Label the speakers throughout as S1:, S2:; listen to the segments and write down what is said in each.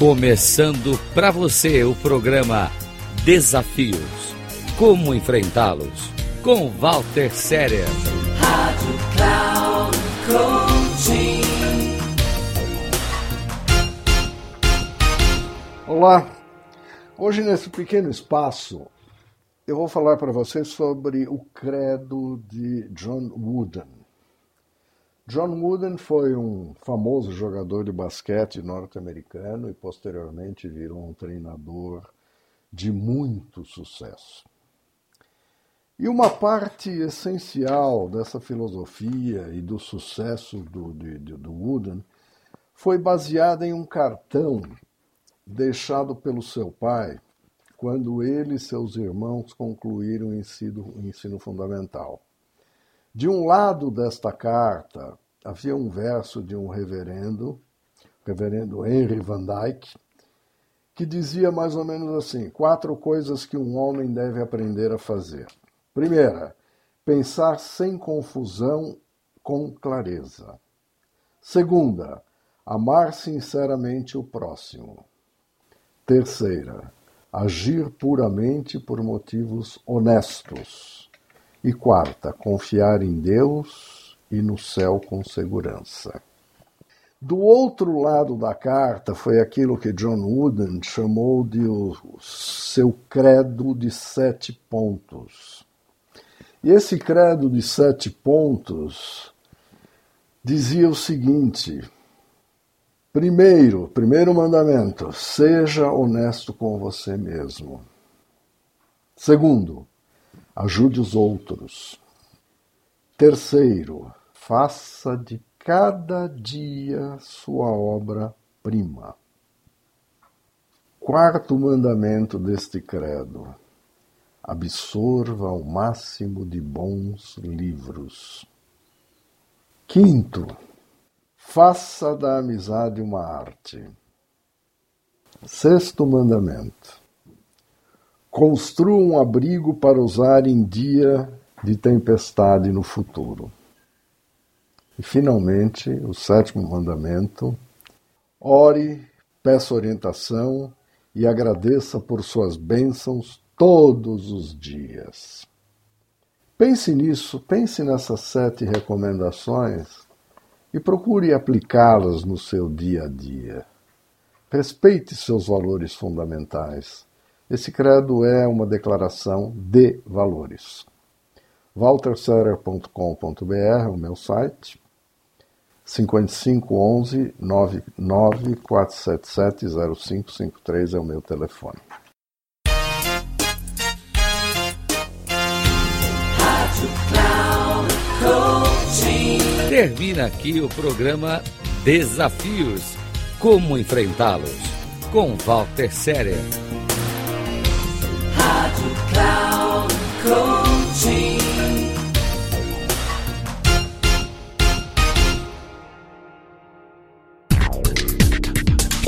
S1: Começando para você o programa Desafios. Como enfrentá-los? Com Walter Séria. Rádio Cloud Coaching.
S2: Olá. Hoje nesse pequeno espaço eu vou falar para vocês sobre o credo de John Wooden. John Wooden foi um famoso jogador de basquete norte-americano e posteriormente virou um treinador de muito sucesso. E uma parte essencial dessa filosofia e do sucesso do, de, do Wooden foi baseada em um cartão deixado pelo seu pai quando ele e seus irmãos concluíram o ensino, o ensino fundamental. De um lado desta carta havia um verso de um reverendo, reverendo Henry Van Dyke, que dizia mais ou menos assim: quatro coisas que um homem deve aprender a fazer. Primeira, pensar sem confusão, com clareza. Segunda, amar sinceramente o próximo. Terceira, agir puramente por motivos honestos. E quarta, confiar em Deus e no céu com segurança. Do outro lado da carta foi aquilo que John Wooden chamou de o seu credo de sete pontos. E esse credo de sete pontos dizia o seguinte: primeiro, primeiro mandamento, seja honesto com você mesmo. Segundo, ajude os outros. Terceiro, faça de cada dia sua obra-prima. Quarto mandamento deste credo: absorva o máximo de bons livros. Quinto, faça da amizade uma arte. Sexto mandamento: Construa um abrigo para usar em dia de tempestade no futuro. E, finalmente, o sétimo mandamento: ore, peça orientação e agradeça por suas bênçãos todos os dias. Pense nisso, pense nessas sete recomendações e procure aplicá-las no seu dia a dia. Respeite seus valores fundamentais esse credo é uma declaração de valores. walterserer.com.br, o meu site, 5511 99477 0553 é o meu telefone.
S1: Termina aqui o programa Desafios. Como enfrentá-los? Com Walter Serer.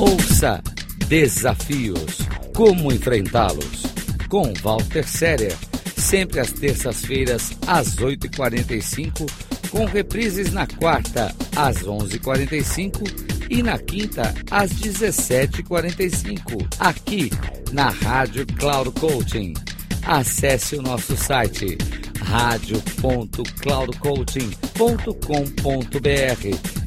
S1: Ouça Desafios Como Enfrentá-los com Walter Séria, sempre às terças-feiras às 8h45, com reprises na quarta às 11h45 e na quinta às 17h45, aqui na Rádio Cloud Coaching. Acesse o nosso site radio.cloudcoaching.com.br